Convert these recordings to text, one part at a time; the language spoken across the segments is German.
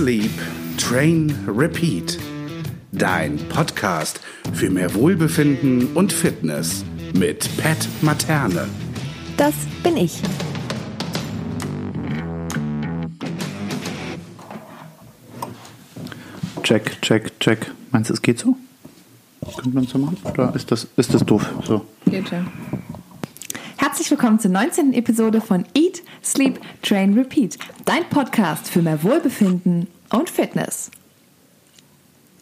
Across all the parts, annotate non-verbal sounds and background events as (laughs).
Sleep, Train, Repeat. Dein Podcast für mehr Wohlbefinden und Fitness mit Pat Materne. Das bin ich. Check, check, check. Meinst du, es geht so? Könnte man so machen? Oder ist das, ist das doof? So. Geht ja. Willkommen zur 19. Episode von Eat, Sleep, Train, Repeat. Dein Podcast für mehr Wohlbefinden und Fitness.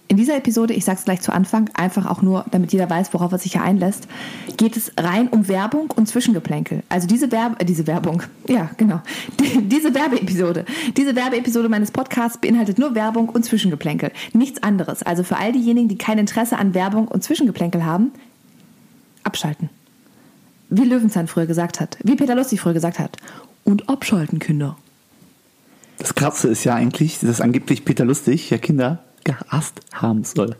In dieser Episode, ich sage es gleich zu Anfang, einfach auch nur, damit jeder weiß, worauf er sich hier einlässt, geht es rein um Werbung und Zwischengeplänkel. Also diese, Werbe, äh, diese Werbung, (laughs) ja genau, die, (laughs) diese Werbeepisode, diese Werbeepisode meines Podcasts beinhaltet nur Werbung und Zwischengeplänkel, nichts anderes. Also für all diejenigen, die kein Interesse an Werbung und Zwischengeplänkel haben, abschalten. Wie Löwenzahn früher gesagt hat, wie Peter Lustig früher gesagt hat. Und abschalten, Kinder. Das Krasse ist ja eigentlich, dass angeblich Peter Lustig ja Kinder gehasst haben soll.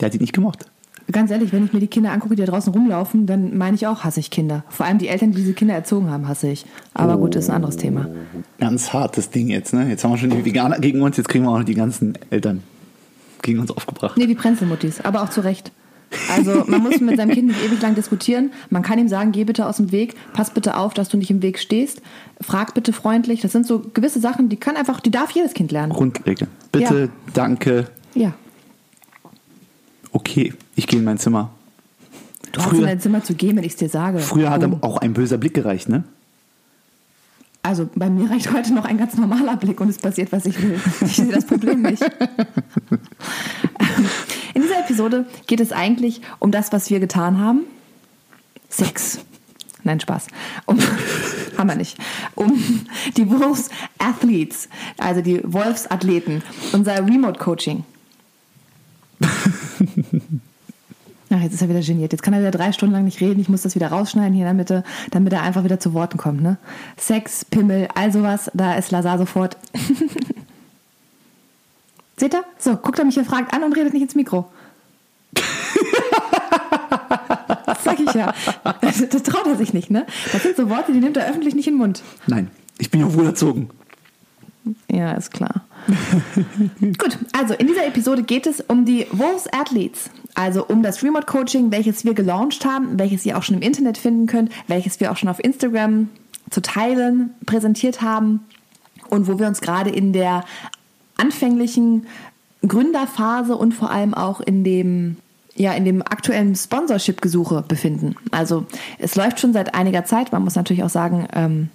Der hat die nicht gemocht. Ganz ehrlich, wenn ich mir die Kinder angucke, die da draußen rumlaufen, dann meine ich auch, hasse ich Kinder. Vor allem die Eltern, die diese Kinder erzogen haben, hasse ich. Aber gut, das ist ein anderes Thema. Ganz hartes Ding jetzt, ne? Jetzt haben wir schon die Veganer gegen uns, jetzt kriegen wir auch noch die ganzen Eltern gegen uns aufgebracht. Nee, die Prenzelmuttis, aber auch zu Recht. Also man muss mit seinem Kind nicht ewig lang diskutieren. Man kann ihm sagen, geh bitte aus dem Weg, pass bitte auf, dass du nicht im Weg stehst, frag bitte freundlich. Das sind so gewisse Sachen, die kann einfach, die darf jedes Kind lernen. Grundregeln. Bitte, Ja. danke, Ja. okay, ich gehe in mein Zimmer. Du hast in dein Zimmer zu gehen, wenn ich es dir sage. Früher hat Oh. auch ein böser Blick gereicht, ne? Also bei mir reicht heute noch ein ganz normaler Blick und es passiert, was ich will. Ich sehe das Problem nicht. (laughs) Episode geht es eigentlich um das, was wir getan haben. Sex. Nein, Spaß. Um, (laughs) haben wir nicht. Um die Wolves Athletes, also die Wolfsathleten, unser Remote Coaching. (laughs) Ach, jetzt ist er wieder geniert. Jetzt kann er wieder drei Stunden lang nicht reden. Ich muss das wieder rausschneiden hier in der Mitte, damit er einfach wieder zu Worten kommt. Ne? Sex, Pimmel, all sowas, da ist Lazar sofort. (laughs) Seht ihr? So, guckt er mich hier fragt an und redet nicht ins Mikro. Das sag ich ja. Das, das traut er sich nicht, ne? Das sind so Worte, die nimmt er öffentlich nicht in den Mund. Nein, ich bin ja wohl erzogen. Ja, ist klar. (laughs) Gut, also in dieser Episode geht es um die Wolves Athletes, also um das Remote Coaching, welches wir gelauncht haben, welches ihr auch schon im Internet finden könnt, welches wir auch schon auf Instagram zu teilen präsentiert haben und wo wir uns gerade in der anfänglichen Gründerphase und vor allem auch in dem ja, in dem aktuellen Sponsorship-Gesuche befinden. Also es läuft schon seit einiger Zeit. Man muss natürlich auch sagen, ähm,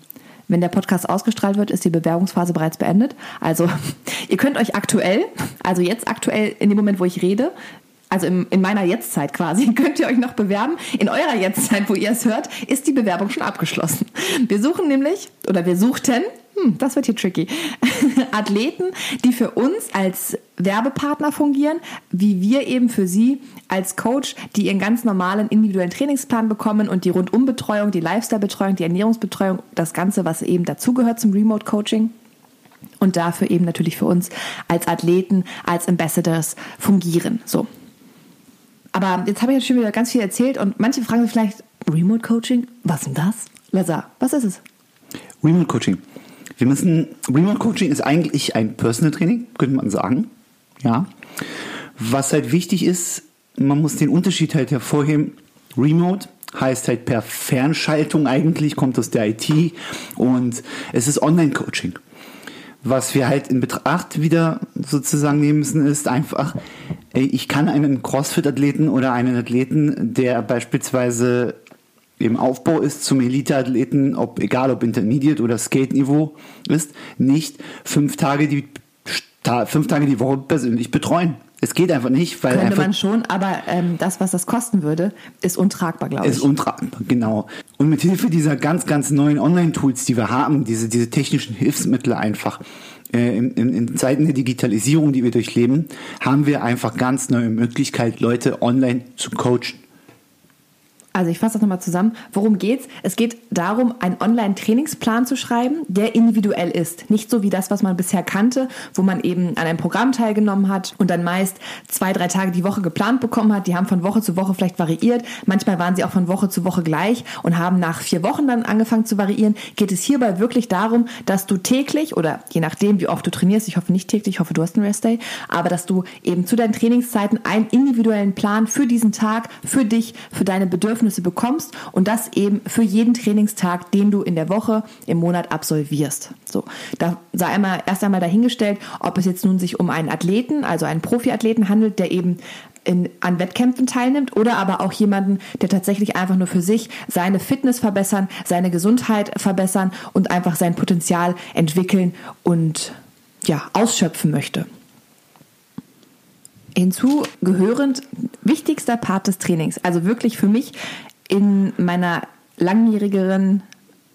wenn der Podcast ausgestrahlt wird, ist die Bewerbungsphase bereits beendet. Also (laughs) ihr könnt euch aktuell, also jetzt aktuell in dem Moment, wo ich rede, also in, in meiner Jetztzeit quasi, (laughs) könnt ihr euch noch bewerben. In eurer Jetztzeit, wo ihr es hört, ist die Bewerbung schon abgeschlossen. Wir suchen nämlich, oder wir suchten, hm, das wird hier tricky, (laughs) Athleten, die für uns als Werbepartner fungieren, wie wir eben für sie als Coach, die ihren ganz normalen individuellen Trainingsplan bekommen und die Rundumbetreuung, die Lifestyle-Betreuung, die Ernährungsbetreuung, das Ganze, was eben dazugehört zum Remote-Coaching und dafür eben natürlich für uns als Athleten, als Ambassadors fungieren. So. Aber jetzt habe ich jetzt schon wieder ganz viel erzählt und manche fragen sich vielleicht, Remote Coaching? Was denn das? Lazar, was ist es? Remote Coaching. Wir müssen, Remote Coaching ist eigentlich ein Personal Training, könnte man sagen. Ja. Was halt wichtig ist, man muss den Unterschied halt hervorheben. Remote heißt halt per Fernschaltung eigentlich, kommt aus der IT und es ist Online-Coaching. Was wir halt in Betracht wieder sozusagen nehmen müssen, ist einfach, ich kann einen CrossFit-Athleten oder einen Athleten, der beispielsweise im Aufbau ist zum Elite-Athleten, ob, egal ob Intermediate oder Skate-Niveau ist, nicht fünf Tage die, fünf Tage die Woche persönlich betreuen. Es geht einfach nicht, weil Könnte man schon, aber ähm, das, was das kosten würde, ist untragbar, glaube ich. ist untragbar, genau. Und mit Hilfe dieser ganz, ganz neuen Online-Tools, die wir haben, diese, diese technischen Hilfsmittel einfach, äh, in, in, in Zeiten der Digitalisierung, die wir durchleben, haben wir einfach ganz neue Möglichkeit, Leute online zu coachen. Also ich fasse das nochmal zusammen. Worum geht's? Es geht darum, einen Online-Trainingsplan zu schreiben, der individuell ist. Nicht so wie das, was man bisher kannte, wo man eben an einem Programm teilgenommen hat und dann meist zwei, drei Tage die Woche geplant bekommen hat. Die haben von Woche zu Woche vielleicht variiert. Manchmal waren sie auch von Woche zu Woche gleich und haben nach vier Wochen dann angefangen zu variieren. Geht es hierbei wirklich darum, dass du täglich oder je nachdem, wie oft du trainierst, ich hoffe nicht täglich, ich hoffe, du hast einen Restday, aber dass du eben zu deinen Trainingszeiten einen individuellen Plan für diesen Tag, für dich, für deine Bedürfnisse Bedürfnisse bekommst und das eben für jeden Trainingstag, den du in der Woche, im Monat absolvierst. So, da sei einmal erst einmal dahingestellt, ob es jetzt nun sich um einen Athleten, also einen Profiathleten handelt, der eben in, an Wettkämpfen teilnimmt oder aber auch jemanden, der tatsächlich einfach nur für sich seine Fitness verbessern, seine Gesundheit verbessern und einfach sein Potenzial entwickeln und ja, ausschöpfen möchte. Hinzu gehörend wichtigster Part des Trainings, also wirklich für mich in meiner langjährigeren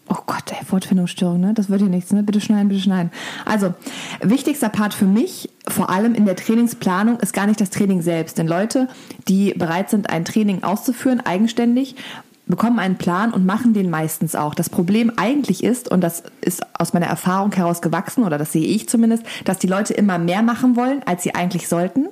Oh Gott, ey, Wortfindungsstörung, ne? Das wird hier nichts, ne? Bitte schneiden, bitte schneiden. Also, wichtigster Part für mich, vor allem in der Trainingsplanung, ist gar nicht das Training selbst. Denn Leute, die bereit sind, ein Training auszuführen, eigenständig, bekommen einen Plan und machen den meistens auch. Das Problem eigentlich ist, und das ist aus meiner Erfahrung heraus gewachsen, oder das sehe ich zumindest, dass die Leute immer mehr machen wollen, als sie eigentlich sollten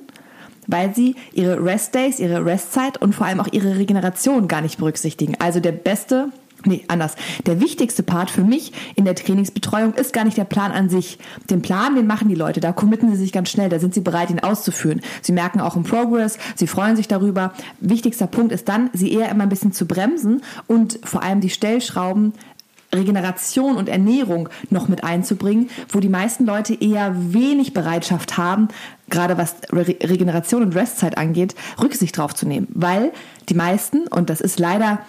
weil sie ihre Rest-Days, ihre Restzeit und vor allem auch ihre Regeneration gar nicht berücksichtigen. Also der beste Nee, anders. Der wichtigste Part für mich in der Trainingsbetreuung ist gar nicht der Plan an sich. Den Plan, den machen die Leute, da committen sie sich ganz schnell, da sind sie bereit, ihn auszuführen. Sie merken auch im Progress, sie freuen sich darüber. Wichtigster Punkt ist dann, sie eher immer ein bisschen zu bremsen und vor allem die Stellschrauben Regeneration und Ernährung noch mit einzubringen, wo die meisten Leute eher wenig Bereitschaft haben, gerade was Re Regeneration und Restzeit angeht, Rücksicht drauf zu nehmen. Weil die meisten, und das ist leider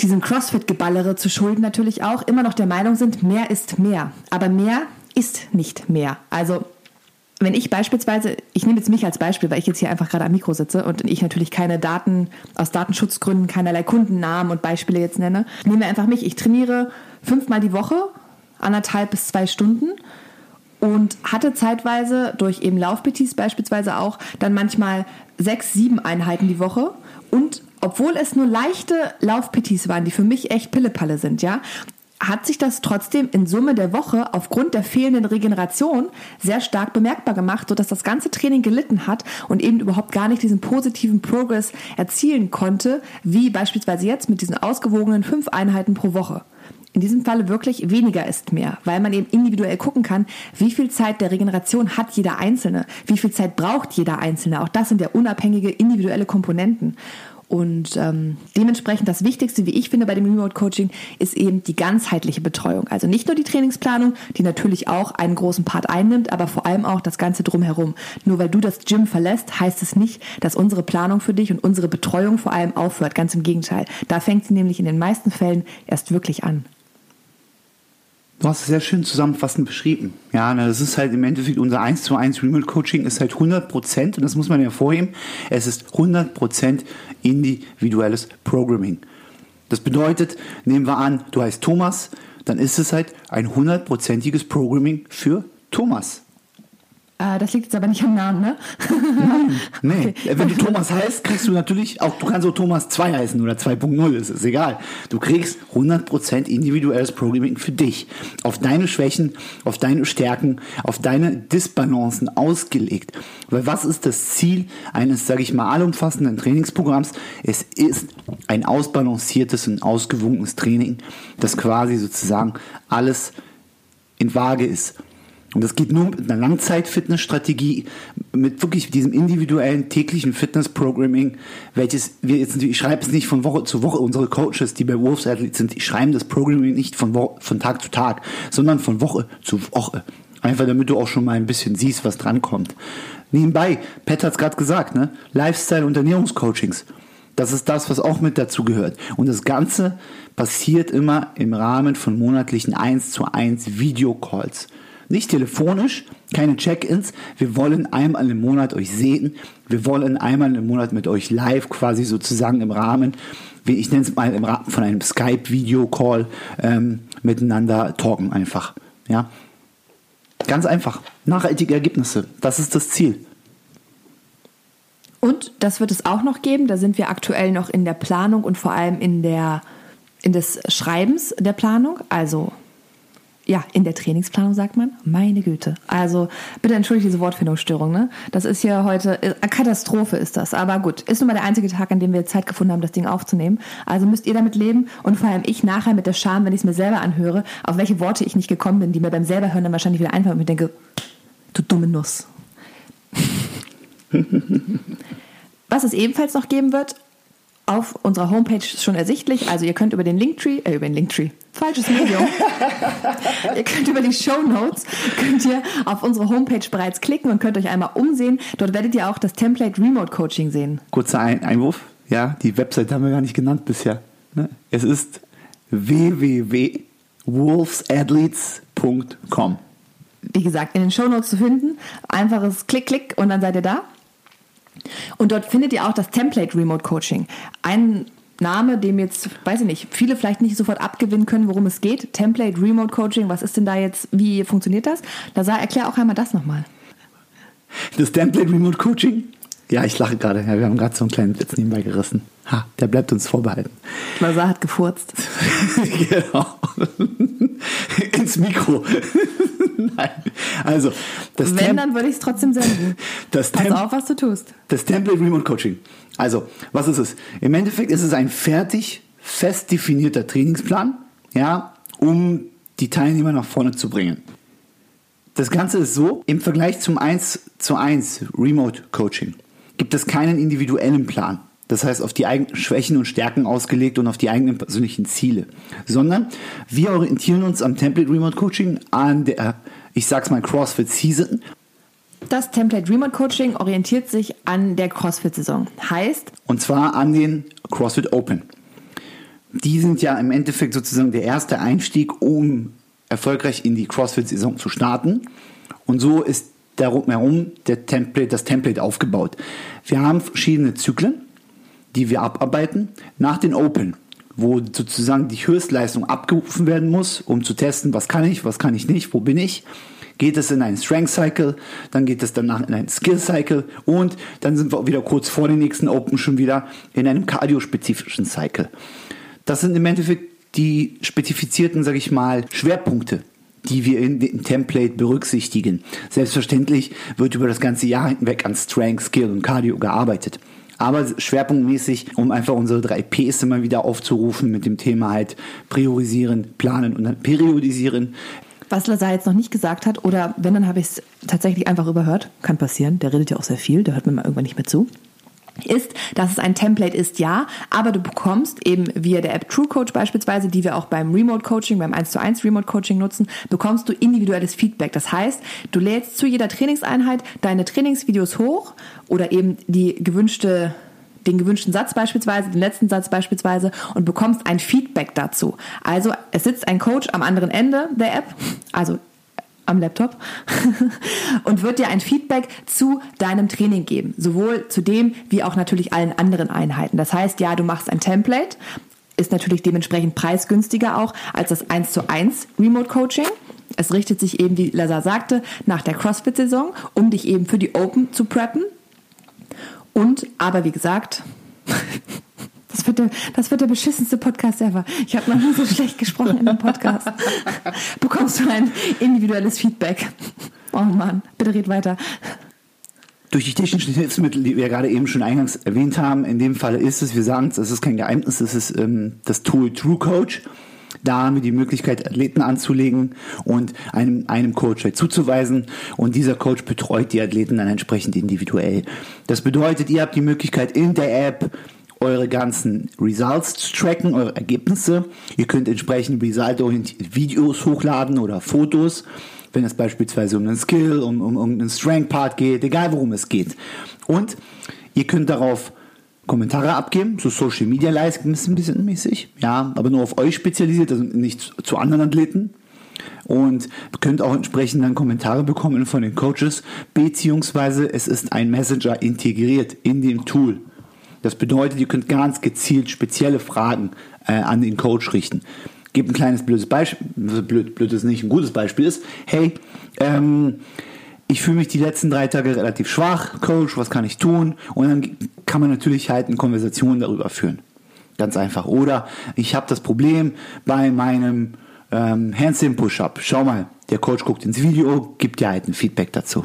diesem CrossFit-Geballere zu schulden natürlich auch, immer noch der Meinung sind, mehr ist mehr. Aber mehr ist nicht mehr. Also wenn ich beispielsweise, ich nehme jetzt mich als Beispiel, weil ich jetzt hier einfach gerade am Mikro sitze und ich natürlich keine Daten aus Datenschutzgründen, keinerlei Kundennamen und Beispiele jetzt nenne, nehme einfach mich. Ich trainiere fünfmal die Woche, anderthalb bis zwei Stunden und hatte zeitweise durch eben Laufbetis beispielsweise auch dann manchmal sechs, sieben Einheiten die Woche und obwohl es nur leichte Laufpetis waren, die für mich echt Pillepalle sind, ja, hat sich das trotzdem in Summe der Woche aufgrund der fehlenden Regeneration sehr stark bemerkbar gemacht, sodass das ganze Training gelitten hat und eben überhaupt gar nicht diesen positiven Progress erzielen konnte, wie beispielsweise jetzt mit diesen ausgewogenen fünf Einheiten pro Woche. In diesem Falle wirklich weniger ist mehr, weil man eben individuell gucken kann, wie viel Zeit der Regeneration hat jeder Einzelne, wie viel Zeit braucht jeder Einzelne. Auch das sind ja unabhängige individuelle Komponenten. Und ähm, dementsprechend das Wichtigste, wie ich finde, bei dem Remote Coaching ist eben die ganzheitliche Betreuung. Also nicht nur die Trainingsplanung, die natürlich auch einen großen Part einnimmt, aber vor allem auch das Ganze drumherum. Nur weil du das Gym verlässt, heißt es nicht, dass unsere Planung für dich und unsere Betreuung vor allem aufhört. Ganz im Gegenteil. Da fängt sie nämlich in den meisten Fällen erst wirklich an. Du hast es sehr schön zusammenfassend beschrieben. Ja, das ist halt im Endeffekt unser 1 zu 1 Remote Coaching ist halt 100 Prozent, und das muss man hervorheben, es ist 100 Prozent individuelles Programming. Das bedeutet, nehmen wir an, du heißt Thomas, dann ist es halt ein hundertprozentiges Programming für Thomas. Äh, das liegt jetzt aber nicht am Namen, ne? Nein, (laughs) nee. Okay. Wenn du Thomas heißt, kriegst du natürlich auch, du kannst auch Thomas 2 heißen oder 2.0, ist es egal. Du kriegst 100% individuelles Programming für dich. Auf deine Schwächen, auf deine Stärken, auf deine Disbalancen ausgelegt. Weil was ist das Ziel eines, sage ich mal, allumfassenden Trainingsprogramms? Es ist ein ausbalanciertes und ausgewogenes Training, das quasi sozusagen alles in Waage ist. Und das geht nur mit einer Langzeit-Fitnessstrategie, mit wirklich diesem individuellen täglichen Fitness-Programming, welches wir jetzt, ich schreibe es nicht von Woche zu Woche, unsere Coaches, die bei Wolves Athletes sind, die schreiben das Programming nicht von, Woche, von Tag zu Tag, sondern von Woche zu Woche. Einfach damit du auch schon mal ein bisschen siehst, was drankommt. Nebenbei, Pat hat es gerade gesagt, ne? Lifestyle- und Ernährungscoachings. Das ist das, was auch mit dazu gehört. Und das Ganze passiert immer im Rahmen von monatlichen 1 zu 1 Videocalls. Nicht telefonisch, keine Check-ins. Wir wollen einmal im Monat euch sehen. Wir wollen einmal im Monat mit euch live quasi sozusagen im Rahmen, wie ich nenne es mal im Rahmen von einem Skype-Video-Call ähm, miteinander talken einfach. Ja, ganz einfach. Nachhaltige Ergebnisse. Das ist das Ziel. Und das wird es auch noch geben. Da sind wir aktuell noch in der Planung und vor allem in der in des Schreibens der Planung. Also ja, in der Trainingsplanung sagt man. Meine Güte. Also bitte entschuldigt diese Wortfindungsstörung. Ne? Das ist hier heute äh, Katastrophe ist das. Aber gut, ist nun mal der einzige Tag, an dem wir Zeit gefunden haben, das Ding aufzunehmen. Also müsst ihr damit leben und vor allem ich nachher mit der Scham, wenn ich es mir selber anhöre, auf welche Worte ich nicht gekommen bin, die mir beim selber hören dann wahrscheinlich wieder einfallen und mir denke, du dumme Nuss. (laughs) Was es ebenfalls noch geben wird, auf unserer Homepage schon ersichtlich. Also ihr könnt über den Linktree, äh, über den Linktree, falsches Medium. (laughs) ihr könnt über die Show Notes, könnt ihr auf unsere Homepage bereits klicken und könnt euch einmal umsehen. Dort werdet ihr auch das Template Remote Coaching sehen. Kurzer Ein Einwurf. Ja, die Website haben wir gar nicht genannt bisher. Ne? Es ist www.wolfsathletes.com. Wie gesagt, in den Show Notes zu finden. Einfaches Klick, Klick und dann seid ihr da. Und dort findet ihr auch das Template Remote Coaching. Ein Name, dem jetzt, weiß ich nicht, viele vielleicht nicht sofort abgewinnen können, worum es geht. Template Remote Coaching, was ist denn da jetzt, wie funktioniert das? Da erklär auch einmal das nochmal. Das Template Remote Coaching? Ja, ich lache gerade. Ja, wir haben gerade so einen kleinen Witz nebenbei gerissen. Ha, der bleibt uns vorbehalten. Lazar hat gefurzt. (laughs) genau. (laughs) Ins Mikro. (laughs) Nein. Also, das Wenn, Tem- dann würde ich es trotzdem senden. das Pass auf, was du tust. Das Template Remote Coaching. Also, was ist es? Im Endeffekt ist es ein fertig, fest definierter Trainingsplan, ja, um die Teilnehmer nach vorne zu bringen. Das Ganze ist so, im Vergleich zum 1 zu 1 Remote Coaching gibt es keinen individuellen Plan. Das heißt, auf die eigenen Schwächen und Stärken ausgelegt und auf die eigenen persönlichen Ziele. Sondern wir orientieren uns am Template Remote Coaching an der, ich sag's mal, CrossFit Season Das Template Remote Coaching orientiert sich an der CrossFit-Saison. Heißt, Und zwar an den CrossFit Open. Die sind ja im Endeffekt sozusagen der erste Einstieg, um erfolgreich in die CrossFit-Saison zu starten. Und so ist darum herum der Template, das Template aufgebaut. Wir haben verschiedene Zyklen, die wir abarbeiten nach den Open, wo sozusagen die Höchstleistung abgerufen werden muss, um zu testen, was kann ich, was kann ich nicht, wo bin ich. Geht es in einen Strength Cycle, dann geht es danach in einen Skill Cycle und dann sind wir wieder kurz vor den nächsten Open schon wieder in einem kardiospezifischen Cycle. Das sind im Endeffekt die spezifizierten, sage ich mal, Schwerpunkte, die wir in dem Template berücksichtigen. Selbstverständlich wird über das ganze Jahr hinweg an Strength, Skill und Cardio gearbeitet. Aber schwerpunktmäßig, um einfach unsere drei Ps immer wieder aufzurufen mit dem Thema halt priorisieren, planen und dann periodisieren. was Lazar jetzt noch nicht gesagt hat, oder wenn, dann habe ich es tatsächlich einfach überhört. Kann passieren, der redet ja auch sehr viel, der hört mir mal irgendwann nicht mehr zu. Ist, dass es ein Template ist, ja, aber du bekommst eben via der App True Coach beispielsweise, die wir auch beim Remote Coaching, beim 1 zu 1 Remote Coaching nutzen, bekommst du individuelles Feedback. Das heißt, du lädst zu jeder Trainingseinheit deine Trainingsvideos hoch oder eben die gewünschte den gewünschten Satz beispielsweise, den letzten Satz beispielsweise und bekommst ein Feedback dazu. Also es sitzt ein Coach am anderen Ende der App, also am Laptop (laughs) und wird dir ein Feedback zu deinem Training geben, sowohl zu dem wie auch natürlich allen anderen Einheiten. Das heißt, ja, du machst ein Template, ist natürlich dementsprechend preisgünstiger auch als das 1 zu 1 Remote Coaching. Es richtet sich eben, wie Lazar sagte, nach der CrossFit-Saison, um dich eben für die Open zu preppen. Und, aber wie gesagt, (laughs) das wird, der, das wird der beschissenste Podcast ever. Ich habe noch nie so schlecht gesprochen in einem Podcast. Bekommst du ein individuelles Feedback. Oh Mann, bitte red weiter. Durch die technischen Hilfsmittel, die wir gerade eben schon eingangs erwähnt haben, in dem Fall ist es, wir sagen es, das ist kein Geheimnis, das ist ähm, das Tool True Coach. Da haben wir die Möglichkeit, Athleten anzulegen und einem, einem Coach halt zuzuweisen. Und dieser Coach betreut die Athleten dann entsprechend individuell. Das bedeutet, ihr habt die Möglichkeit in der App eure ganzen Results tracken, eure Ergebnisse. Ihr könnt entsprechend resultorientierte Videos hochladen oder Fotos, wenn es beispielsweise um einen Skill, um, um irgendeinen Strength-Part geht, egal worum es geht. Und ihr könnt darauf Kommentare abgeben, so Social Media ein bisschen mäßig, ja, aber nur auf euch spezialisiert, also nicht zu anderen Athleten. Und könnt auch entsprechend dann Kommentare bekommen von den Coaches, beziehungsweise es ist ein Messenger integriert in dem Tool. Das bedeutet, ihr könnt ganz gezielt spezielle Fragen äh, an den Coach richten. Gebt ein kleines blödes Beispiel, blöd, blöd ist nicht, ein gutes Beispiel ist, hey, ähm, ich fühle mich die letzten drei Tage relativ schwach, Coach, was kann ich tun? Und dann kann man natürlich halt eine Konversation darüber führen. Ganz einfach. Oder ich habe das Problem bei meinem ähm, Handstand Push-Up. Schau mal, der Coach guckt ins Video, gibt dir halt ein Feedback dazu.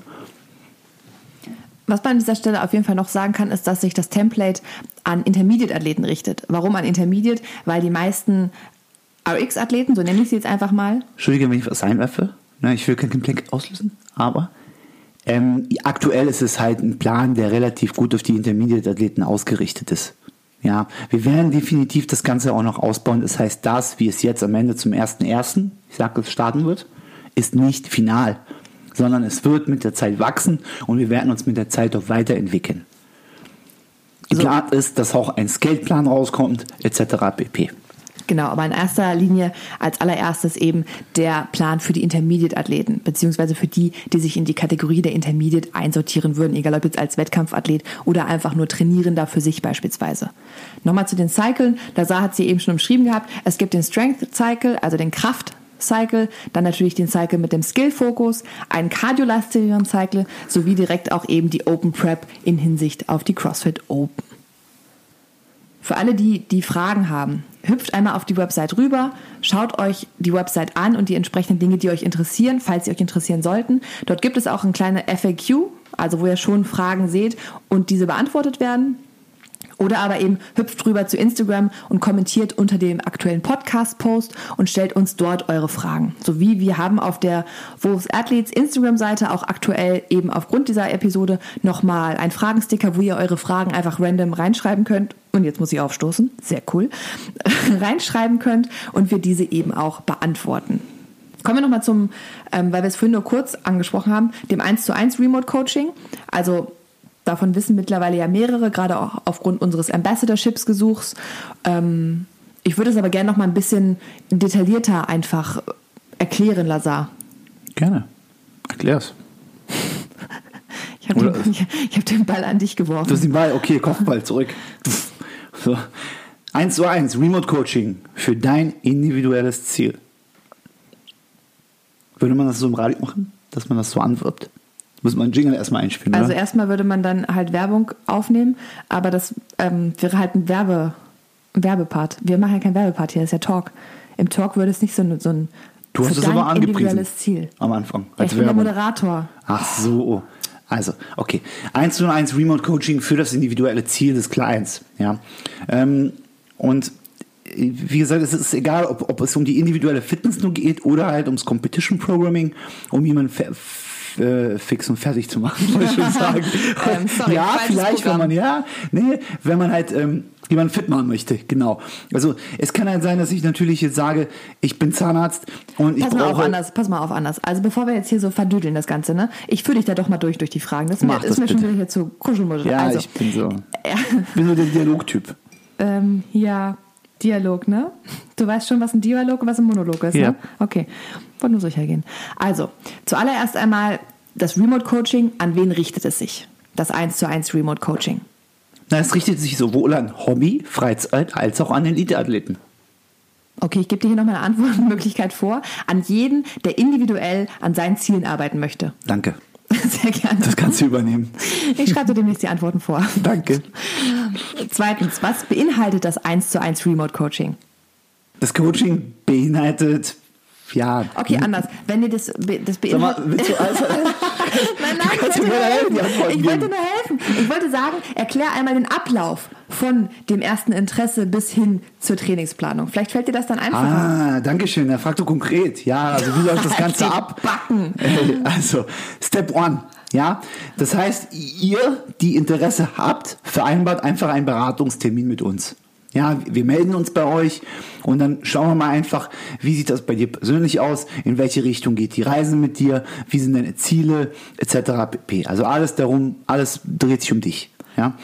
Was man an dieser Stelle auf jeden Fall noch sagen kann, ist, dass sich das Template an Intermediate-Athleten richtet. Warum an Intermediate? Weil die meisten RX-Athleten, so nenne ich sie jetzt einfach mal. Entschuldige, wenn ich was einwerfe. Ich will kein Complaint auslösen, aber ähm, aktuell ist es halt ein Plan, der relativ gut auf die Intermediate-Athleten ausgerichtet ist. Ja, wir werden definitiv das Ganze auch noch ausbauen. Das heißt, das, wie es jetzt am Ende zum 1.1., ich sage, es starten wird, ist nicht final sondern es wird mit der Zeit wachsen und wir werden uns mit der Zeit auch weiterentwickeln. Geplant so. ist, dass auch ein Skateplan rauskommt, etc. pp. Genau, aber in erster Linie als allererstes eben der Plan für die Intermediate-Athleten, beziehungsweise für die, die sich in die Kategorie der Intermediate einsortieren würden, egal ob jetzt als Wettkampfathlet oder einfach nur Trainierender für sich beispielsweise. Nochmal zu den Cyclen, da hat sie eben schon umschrieben gehabt, es gibt den Strength Cycle, also den Kraft Cycle, dann natürlich den Cycle mit dem Skill-Fokus, einen kardiolastigeren Cycle sowie direkt auch eben die Open Prep in Hinsicht auf die CrossFit Open. Für alle, die die Fragen haben, hüpft einmal auf die Website rüber, schaut euch die Website an und die entsprechenden Dinge, die euch interessieren, falls sie euch interessieren sollten. Dort gibt es auch ein kleines FAQ, also wo ihr schon Fragen seht und diese beantwortet werden. Oder aber eben hüpft rüber zu Instagram und kommentiert unter dem aktuellen Podcast-Post und stellt uns dort eure Fragen. Sowie wir haben auf der Wolves Athletes Instagram-Seite auch aktuell eben aufgrund dieser Episode nochmal ein Fragensticker, wo ihr eure Fragen einfach random reinschreiben könnt. Und jetzt muss ich aufstoßen. Sehr cool. (laughs) reinschreiben könnt und wir diese eben auch beantworten. Kommen wir nochmal zum, ähm, weil wir es vorhin nur kurz angesprochen haben, dem 1 zu 1 Remote Coaching. Also Davon wissen mittlerweile ja mehrere, gerade auch aufgrund unseres Ambassadorships-Gesuchs. Ähm, ich würde es aber gerne noch mal ein bisschen detaillierter einfach erklären, Lazar. Gerne. Erklär's. (laughs) ich habe den, ich, (laughs) ich hab den Ball an dich geworfen. Du hast den Ball, okay, Kopfball zurück. (laughs) So. 1 zu 1, Remote Coaching für dein individuelles Ziel. Würde man das so im Radio machen, dass man das so anwirbt? Muss man Jingle erstmal einspielen. Also oder? erstmal würde man dann halt Werbung aufnehmen, aber das ähm, wäre halt ein, Werbe, ein Werbepart. Wir machen ja kein Werbepart hier, das ist ja Talk. Im Talk würde es nicht so, so ein Du hast es aber angepriesen. Ziel. Am Anfang. Ja, ich bin der Moderator. Ach so. Also, okay. 1 zu 1 Remote Coaching für das individuelle Ziel des Clients. Ja. Ähm, und wie gesagt, es ist egal, ob, ob es um die individuelle Fitness nur geht oder halt ums Competition Programming, um jemanden äh, fix und fertig zu machen, (laughs) muss ich schon sagen. (laughs) ähm, sorry, ja, vielleicht, Programm. wenn man, ja, nee, wenn man halt ähm, jemanden fit machen möchte, genau. Also es kann halt sein, dass ich natürlich jetzt sage, ich bin Zahnarzt und pass ich mal brauche... Auf anders, pass mal auf anders. Also bevor wir jetzt hier so verdüdeln das Ganze, ne? Ich führe dich da doch mal durch durch die Fragen. Das, Mach ist das mir bitte. schon wieder hier zu kuschelmuschel. Ja, also, ich bin so, bin so der (laughs) Dialogtyp. Ähm, ja, Dialog, ne? Du weißt schon, was ein Dialog und was ein Monolog ist, ja. ne? Okay, wollte nur sicher gehen. Also, zuallererst einmal das Remote Coaching, an wen richtet es sich? Das 1 zu 1 Remote Coaching. Na, es richtet sich sowohl an Hobby, Freizeit als auch an Eliteathleten. Okay, ich gebe dir hier nochmal eine Antwortmöglichkeit vor. An jeden, der individuell an seinen Zielen arbeiten möchte. Danke. (laughs) Sehr gerne. Das kannst du übernehmen. Ich schreibe dir demnächst die Antworten vor. Danke. Zweitens, was beinhaltet das 1 zu 1 Remote Coaching? Das Coaching beinhaltet ja. Okay, anders. Wenn ihr das, das Sag mal, willst du also, (laughs) nein, nein, ich wollte, nur helfen. ich wollte nur helfen. Ich wollte sagen, erklär einmal den Ablauf von dem ersten Interesse bis hin zur Trainingsplanung. Vielleicht fällt dir das dann einfacher. Ah, danke schön. Er fragt du konkret. Ja, also wie läuft das (laughs) Ganze ab? Backen. (laughs) Also, Step One. Ja, das heißt, ihr, die Interesse habt, vereinbart einfach einen Beratungstermin mit uns. Ja, wir melden uns bei euch und dann schauen wir mal einfach, wie sieht das bei dir persönlich aus, in welche Richtung geht die Reise mit dir, wie sind deine Ziele, etc. pp. Also alles darum, alles dreht sich um dich. Ja.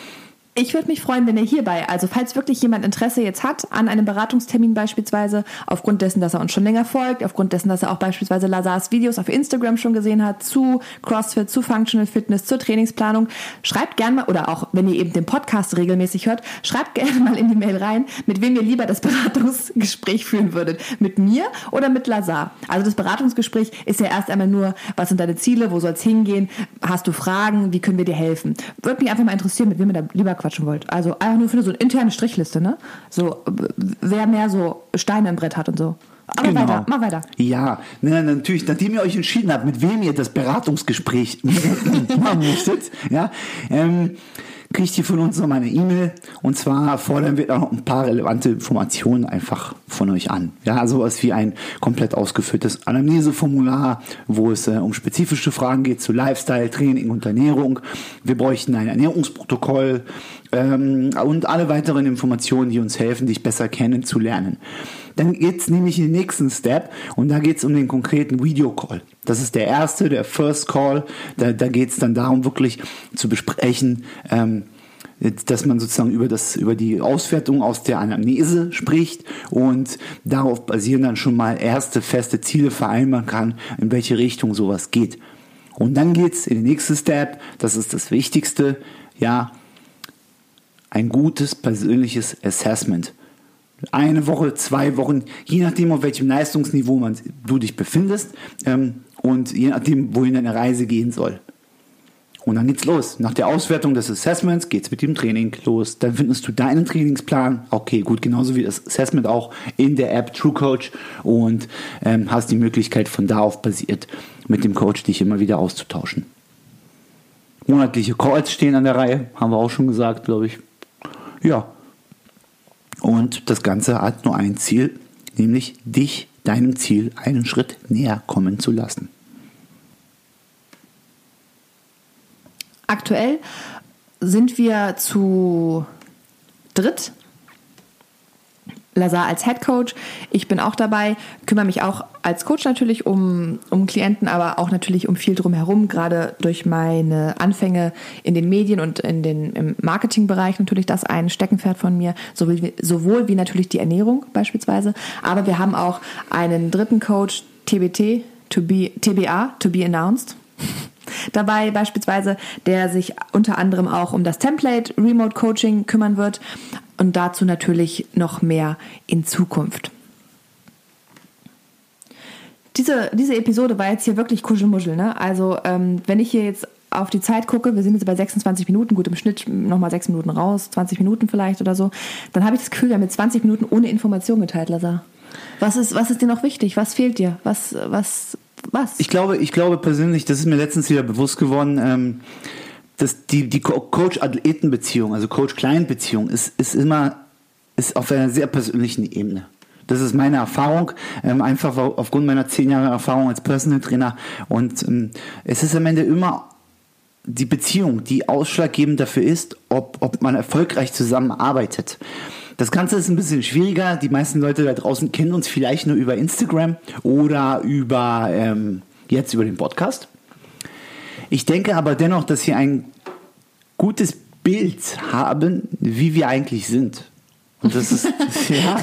Ich würde mich freuen, wenn ihr hierbei, also falls wirklich jemand Interesse jetzt hat an einem Beratungstermin beispielsweise, aufgrund dessen, dass er uns schon länger folgt, aufgrund dessen, dass er auch beispielsweise Lazars Videos auf Instagram schon gesehen hat, zu CrossFit, zu Functional Fitness, zur Trainingsplanung, schreibt gerne mal, oder auch wenn ihr eben den Podcast regelmäßig hört, schreibt gerne mal in die Mail rein, mit wem ihr lieber das Beratungsgespräch führen würdet. Mit mir oder mit Lazar. Also das Beratungsgespräch ist ja erst einmal nur, was sind deine Ziele, wo soll es hingehen, hast du Fragen, wie können wir dir helfen? Würde mich einfach mal interessieren, mit wem ihr da lieber quatschen wollt. Also einfach nur für so eine interne Strichliste, ne? So, wer mehr so Steine im Brett hat und so. Aber Genau. weiter, mach weiter. Ja, ne, natürlich, nachdem ihr euch entschieden habt, mit wem ihr das Beratungsgespräch (laughs) machen möchtet, ja, ähm, kriegt ihr von uns nochmal eine E-Mail und zwar fordern wir da noch ein paar relevante Informationen einfach von euch an. Ja, sowas wie ein komplett ausgeführtes Anamneseformular, wo es äh, um spezifische Fragen geht zu Lifestyle, Training und Ernährung. Wir bräuchten ein Ernährungsprotokoll ähm, und alle weiteren Informationen, die uns helfen, dich besser kennenzulernen. Dann geht's nämlich in den nächsten Step und da geht's um den konkreten Videocall. Das ist der erste, der First Call. Da, da geht's dann darum, wirklich zu besprechen, ähm, dass man sozusagen über, das, über die Auswertung aus der Anamnese spricht und darauf basieren dann schon mal erste feste Ziele vereinbaren kann, in welche Richtung sowas geht. Und dann geht's in den nächsten Step, das ist das Wichtigste, ja, ein gutes persönliches Assessment. Eine Woche, zwei Wochen, je nachdem, auf welchem Leistungsniveau man, du dich befindest ähm, und je nachdem, wohin deine Reise gehen soll. Und dann geht's los. Nach der Auswertung des Assessments geht's mit dem Training los. Dann findest du deinen Trainingsplan. Okay, gut, genauso wie das Assessment auch in der App TrueCoach und ähm, hast die Möglichkeit von da auf basiert mit dem Coach dich immer wieder auszutauschen. Monatliche Calls stehen an der Reihe, haben wir auch schon gesagt, glaube ich. Ja. Und das Ganze hat nur ein Ziel, nämlich dich deinem Ziel einen Schritt näher kommen zu lassen. Aktuell sind wir zu dritt. Lazar als Head Coach. Ich bin auch dabei, kümmere mich auch als Coach natürlich um, um Klienten, aber auch natürlich um viel drumherum, gerade durch meine Anfänge in den Medien und in den, im Marketingbereich natürlich das ein Steckenpferd von mir, sowohl wie, sowohl wie natürlich die Ernährung beispielsweise. Aber wir haben auch einen dritten Coach, TBT, to be, TBA, to be announced (laughs) dabei beispielsweise, der sich unter anderem auch um das Template Remote Coaching kümmern wird und dazu natürlich noch mehr in Zukunft. Diese, diese Episode war jetzt hier wirklich Kuschelmuschel. Ne? Also ähm, wenn ich hier jetzt auf die Zeit gucke, wir sind jetzt bei 26 Minuten, gut im Schnitt nochmal 6 Minuten raus, 20 Minuten vielleicht oder so, dann habe ich das Gefühl, wir haben mit 20 Minuten ohne Information geteilt, Lazar. Was ist, was ist dir noch wichtig? Was fehlt dir? Was, was, was? Ich glaube, ich glaube persönlich, das ist mir letztens wieder bewusst geworden, ähm, dass die, die Co- Coach-Athleten-Beziehung, also Coach-Client-Beziehung, ist, ist immer ist auf einer sehr persönlichen Ebene. Das ist meine Erfahrung, ähm, einfach aufgrund meiner zehn Jahre Erfahrung als Personal Trainer. Und ähm, es ist am Ende immer die Beziehung, die ausschlaggebend dafür ist, ob, ob man erfolgreich zusammenarbeitet. Das Ganze ist ein bisschen schwieriger. Die meisten Leute da draußen kennen uns vielleicht nur über Instagram oder über ähm, jetzt über den Podcast. Ich denke aber dennoch, dass wir ein gutes Bild haben, wie wir eigentlich sind. Und das ist, (laughs) (laughs) ja,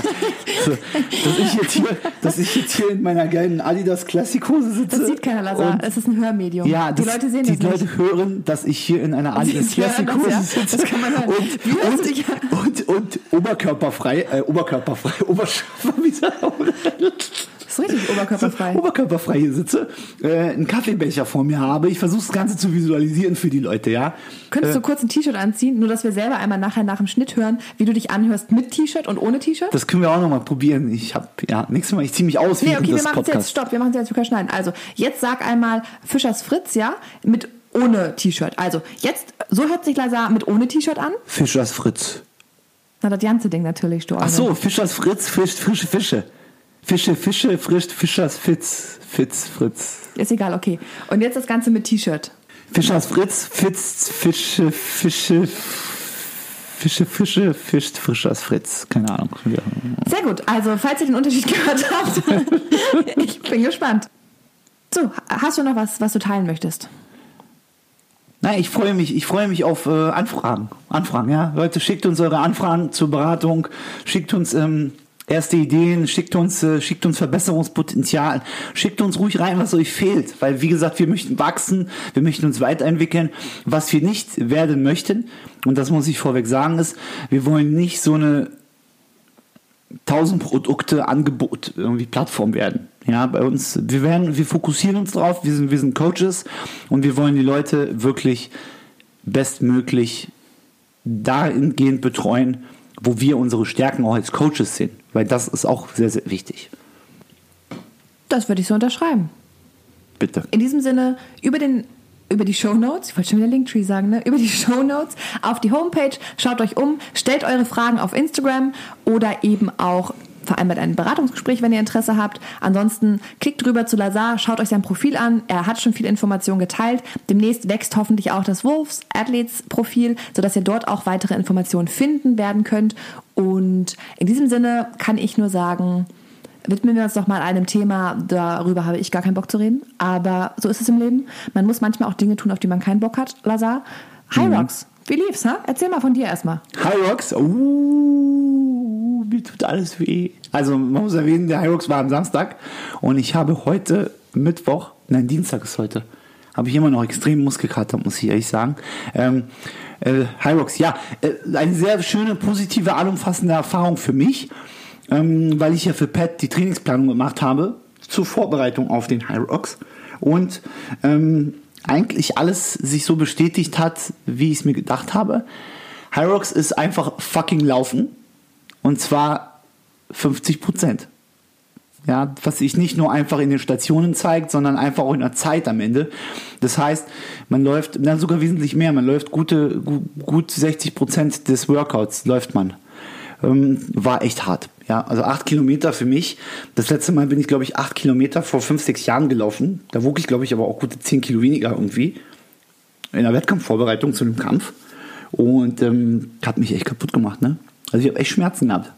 so, dass, ich jetzt hier, dass ich jetzt hier in meiner geilen Adidas Klassikhose sitze. das sieht keiner, Lazar. und- Es ist ein Hörmedium. ja, die das, Leute sehen die das Leute nicht. hören, dass ich hier in einer Adidas Die Klassikhose ja. sitze Das kann man hören. und, und, an? und, und oberkörperfrei, äh, oberkörperfrei, (laughs) Oberschörper, wie ist richtig oberkörperfrei. (laughs) oberkörperfrei hier sitze, äh, einen Kaffeebecher vor mir habe. Ich versuche das Ganze zu visualisieren für die Leute, ja. Könntest Äh, du kurz ein T-Shirt anziehen, nur dass wir selber einmal nachher nach dem Schnitt hören, wie du dich anhörst mit T-Shirt und ohne T-Shirt? das können wir auch nochmal probieren. Ich habe ja nächstes Mal, ich ziehe mich aus Nee, okay, wir machen es jetzt. Stopp, wir machen es jetzt. Wir können schneiden. Also, jetzt sag einmal Fischers Fritz, ja, mit ohne T-Shirt. Also, jetzt, so hört sich Lazar mit ohne T-Shirt an. Fischers Fritz. Na, das ganze Ding natürlich, du Ach so, Fischers Fritz, Fisch, frische Fische. Fische, Fische, frisch, Fischers Fitz, Fitz, Fritz. Ist egal, okay. Und jetzt das Ganze mit T-Shirt. Fischers Fritz, Fitz, Fische, Fische, Fische, Fische, fischt Fischers Fritz. Keine Ahnung. Sehr gut. Also, falls ihr den Unterschied (laughs) gehört habt, (laughs) ich bin gespannt. So, hast du noch was, was du teilen möchtest? Nein, ich freue mich, ich freue mich auf äh, Anfragen. Anfragen, ja. Leute, schickt uns eure Anfragen zur Beratung, schickt uns ähm, erste Ideen, schickt uns, äh, schickt uns Verbesserungspotenzial, schickt uns ruhig rein, was euch fehlt. Weil, wie gesagt, wir möchten wachsen, wir möchten uns weiterentwickeln. Was wir nicht werden möchten, und das muss ich vorweg sagen, ist, wir wollen nicht so eine 1000 Produkte Angebot irgendwie Plattform werden. Ja, bei uns, wir werden, wir fokussieren uns drauf, wir sind, wir sind Coaches und wir wollen die Leute wirklich bestmöglich dahingehend betreuen, wo wir unsere Stärken auch als Coaches sehen, weil das ist auch sehr, sehr wichtig. Das würde ich so unterschreiben. Bitte. In diesem Sinne, über den über die Show Notes, ich wollte schon wieder Linktree sagen, ne? über die Show Notes auf die Homepage, schaut euch um, stellt eure Fragen auf Instagram oder eben auch vereinbart ein Beratungsgespräch, wenn ihr Interesse habt. Ansonsten klickt rüber zu Lazar, schaut euch sein Profil an. Er hat schon viel Information geteilt. Demnächst wächst hoffentlich auch das Wolves Athletes Profil, sodass ihr dort auch weitere Informationen finden werden könnt. Und in diesem Sinne kann ich nur sagen, widmen wir uns doch mal einem Thema, darüber habe ich gar keinen Bock zu reden, aber so ist es im Leben. Man muss manchmal auch Dinge tun, auf die man keinen Bock hat, Lazar. High mhm. Rocks, wie lief's, ha? Erzähl mal von dir erstmal. High Rocks, uh, mir tut alles weh. Also man muss erwähnen, der Rocks war am Samstag und ich habe heute Mittwoch, nein, Dienstag ist heute, habe ich immer noch extrem Muskelkater, muss ich ehrlich sagen. Ähm, äh, Rocks, ja, äh, eine sehr schöne, positive, allumfassende Erfahrung für mich ähm, weil ich ja für Pat die Trainingsplanung gemacht habe zur Vorbereitung auf den Rocks und ähm, eigentlich alles sich so bestätigt hat, wie ich es mir gedacht habe. Rocks ist einfach fucking Laufen und zwar 50 Prozent. Ja, was sich nicht nur einfach in den Stationen zeigt, sondern einfach auch in der Zeit am Ende. Das heißt, man läuft, dann sogar wesentlich mehr, man läuft gute, gut 60 Prozent des Workouts läuft man. Ähm, war echt hart. Ja, also acht Kilometer für mich. Das letzte Mal bin ich, glaube ich, acht Kilometer vor fünf, sechs Jahren gelaufen. Da wog ich, glaube ich, aber auch gute zehn Kilo weniger irgendwie. In der Wettkampfvorbereitung zu einem Kampf. Und ähm, hat mich echt kaputt gemacht, ne? Also ich habe echt Schmerzen gehabt.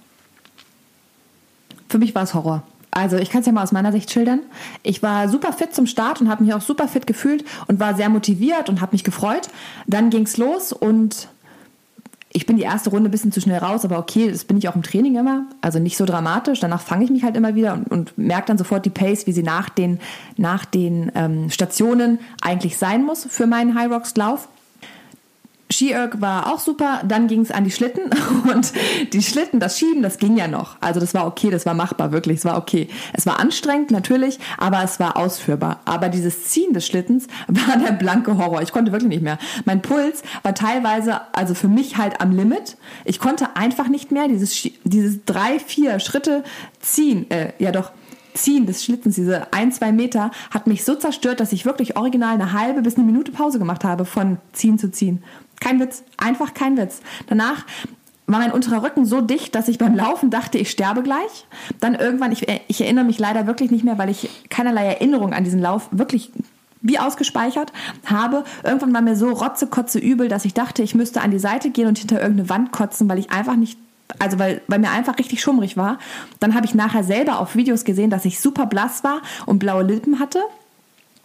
Für mich war es Horror. Also ich kann es ja mal aus meiner Sicht schildern. Ich war super fit zum Start und habe mich auch super fit gefühlt und war sehr motiviert und habe mich gefreut. Dann ging es los und ich bin die erste Runde ein bisschen zu schnell raus, aber okay, das bin ich auch im Training immer. Also nicht so dramatisch. Danach fange ich mich halt immer wieder und, und merke dann sofort die Pace, wie sie nach den, nach den ähm, Stationen eigentlich sein muss für meinen High Rocks Lauf. Ski-Erg war auch super, dann ging es an die Schlitten (laughs) und die Schlitten, das Schieben, das ging ja noch. Also das war okay, das war machbar, wirklich, es war okay. Es war anstrengend, natürlich, aber es war ausführbar. Aber dieses Ziehen des Schlittens (laughs) war der blanke Horror. Ich konnte wirklich nicht mehr. Mein Puls war teilweise, also für mich halt am Limit. Ich konnte einfach nicht mehr dieses, dieses drei, vier Schritte ziehen, äh, ja doch, Ziehen des Schlittens, diese ein, zwei Meter, hat mich so zerstört, dass ich wirklich original eine halbe bis eine Minute Pause gemacht habe von Ziehen zu Ziehen. Kein Witz, einfach kein Witz. Danach war mein unterer Rücken so dicht, dass ich beim Laufen dachte, ich sterbe gleich. Dann irgendwann, ich, ich erinnere mich leider wirklich nicht mehr, weil ich keinerlei Erinnerung an diesen Lauf wirklich wie ausgespeichert habe. Irgendwann war mir so rotzekotze übel, dass ich dachte, ich müsste an die Seite gehen und hinter irgendeine Wand kotzen, weil ich einfach nicht also weil, weil mir einfach richtig schummrig war. Dann habe ich nachher selber auf Videos gesehen, dass ich super blass war und blaue Lippen hatte.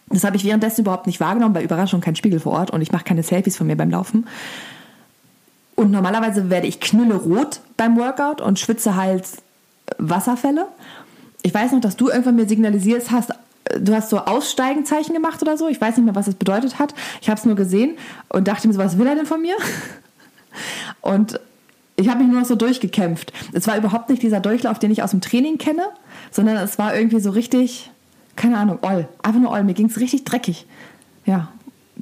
Das habe ich währenddessen überhaupt nicht wahrgenommen, weil Überraschung kein Spiegel vor Ort und ich mache keine Selfies von mir beim Laufen. Und normalerweise werde ich knüllerot beim Workout und schwitze halt Wasserfälle. Ich weiß noch, dass du irgendwann mir signalisiert hast, du hast so Aussteigenzeichen gemacht oder so. Ich weiß nicht mehr, was das bedeutet hat. Ich habe es nur gesehen und dachte mir so, was will er denn von mir? (laughs) Und ich habe mich nur noch so durchgekämpft. Es war überhaupt nicht dieser Durchlauf, den ich aus dem Training kenne, sondern es war irgendwie so richtig keine Ahnung, Oll. Einfach nur Oll. Mir ging es richtig dreckig. Ja.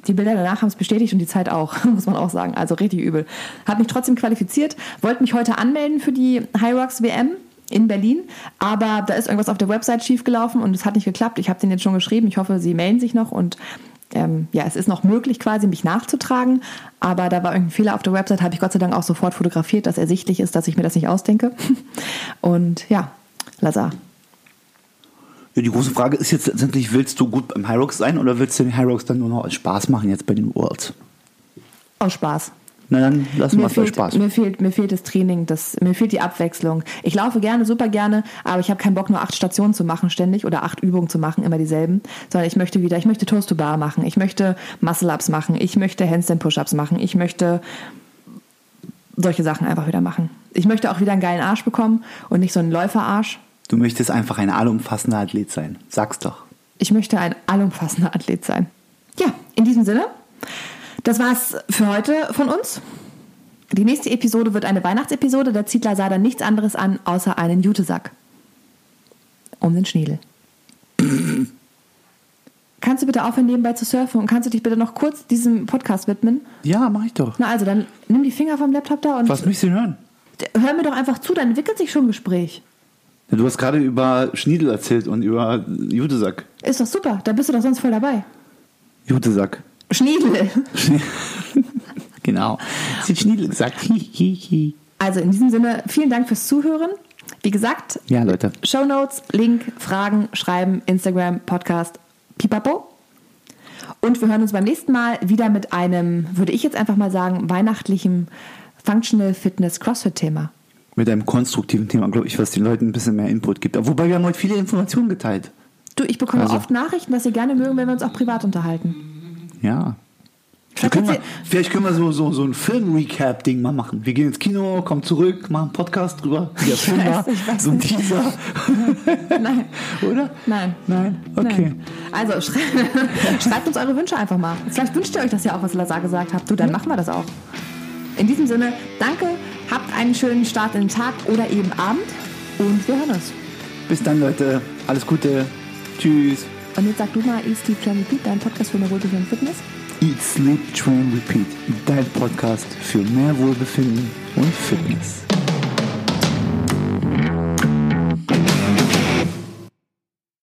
Die Bilder danach haben es bestätigt und die Zeit auch, (laughs) muss man auch sagen. Also richtig übel. Habe mich trotzdem qualifiziert, wollte mich heute anmelden für die High Rocks WM in Berlin, aber da ist irgendwas auf der Website schiefgelaufen und es hat nicht geklappt. Ich habe denen jetzt schon geschrieben. Ich hoffe, sie melden sich noch und ähm, ja, es ist noch möglich quasi, mich nachzutragen, aber da war irgendein Fehler auf der Website, habe ich Gott sei Dank auch sofort fotografiert, dass ersichtlich ist, dass ich mir das nicht ausdenke. (laughs) Und ja, Lazar, ja, die große Frage ist jetzt letztendlich, willst du gut beim Hyrox sein oder willst du den Hyrox dann nur noch als Spaß machen jetzt bei den Worlds? Aus Spaß. Na dann lassen wir Mir es euch fehlt, Spaß. mir, fehlt, mir fehlt das Training, das, mir fehlt die Abwechslung. Ich laufe gerne, super gerne, aber ich habe keinen Bock, nur acht Stationen zu machen ständig oder acht Übungen zu machen, immer dieselben, sondern ich möchte wieder, ich möchte Toast to Bar machen, ich möchte Muscle-Ups machen, ich möchte Handstand Push-Ups machen, ich möchte solche Sachen einfach wieder machen. Ich möchte auch wieder einen geilen Arsch bekommen und nicht so einen Läuferarsch. Du möchtest einfach ein allumfassender Athlet sein. Sag's doch. Ich möchte ein allumfassender Athlet sein. Ja, in diesem Sinne, das war's für heute von uns. Die nächste Episode wird eine Weihnachtsepisode. Der Zietler sah dann nichts anderes an, außer einen Jutesack. Um den Schniedel. (clears throat) kannst du bitte aufhören, nebenbei zu surfen und kannst du dich bitte noch kurz diesem Podcast widmen? Ja, mach ich doch. Na also, dann nimm die Finger vom Laptop da und Was möchtest du denn hören? hör mir doch einfach zu, dann entwickelt sich schon ein Gespräch. Du hast gerade über Schniedel erzählt und über Jutesack. Ist doch super, da bist du doch sonst voll dabei. Jutesack. Schniedel. (laughs) genau. Sie hat Schniedel gesagt. Hi, hi, hi. Also in diesem Sinne, vielen Dank fürs Zuhören. Wie gesagt, Ja, Leute. Show Notes, Link, Fragen, Schreiben, Instagram, Podcast, pipapo. Und wir hören uns beim nächsten Mal wieder mit einem, würde ich jetzt einfach mal sagen, weihnachtlichen Functional Fitness CrossFit Thema. Mit einem konstruktiven Thema, glaube ich, was den Leuten ein bisschen mehr Input gibt. Wobei wir haben heute viele Informationen geteilt. Du, ich bekomme Also- oft Nachrichten, dass Sie gerne mögen, wenn wir uns auch privat unterhalten. Ja. Schreibt können wir, vielleicht können wir so, so, so ein Film-Recap-Ding mal machen. Wir gehen ins Kino, kommen zurück, machen einen Podcast drüber, wie der Film war. So ein. Teaser. Nein. Oder? Nein. Nein? Okay. Nein. Also schrei (laughs) schreibt uns eure Wünsche einfach mal. Vielleicht wünscht ihr euch das ja auch, was Lazar gesagt hat. Du, dann machen wir das auch. In diesem Sinne, danke, habt einen schönen Start in den Tag oder eben Abend und wir hören uns. Bis dann, Leute. Alles Gute. Tschüss. Und jetzt sag du mal, ist die Plan Repeat, dein Podcast für mehr Wohlbefinden und Fitness? Eat, Sleep, Train, Repeat. Dein Podcast für mehr Wohlbefinden und Fitness.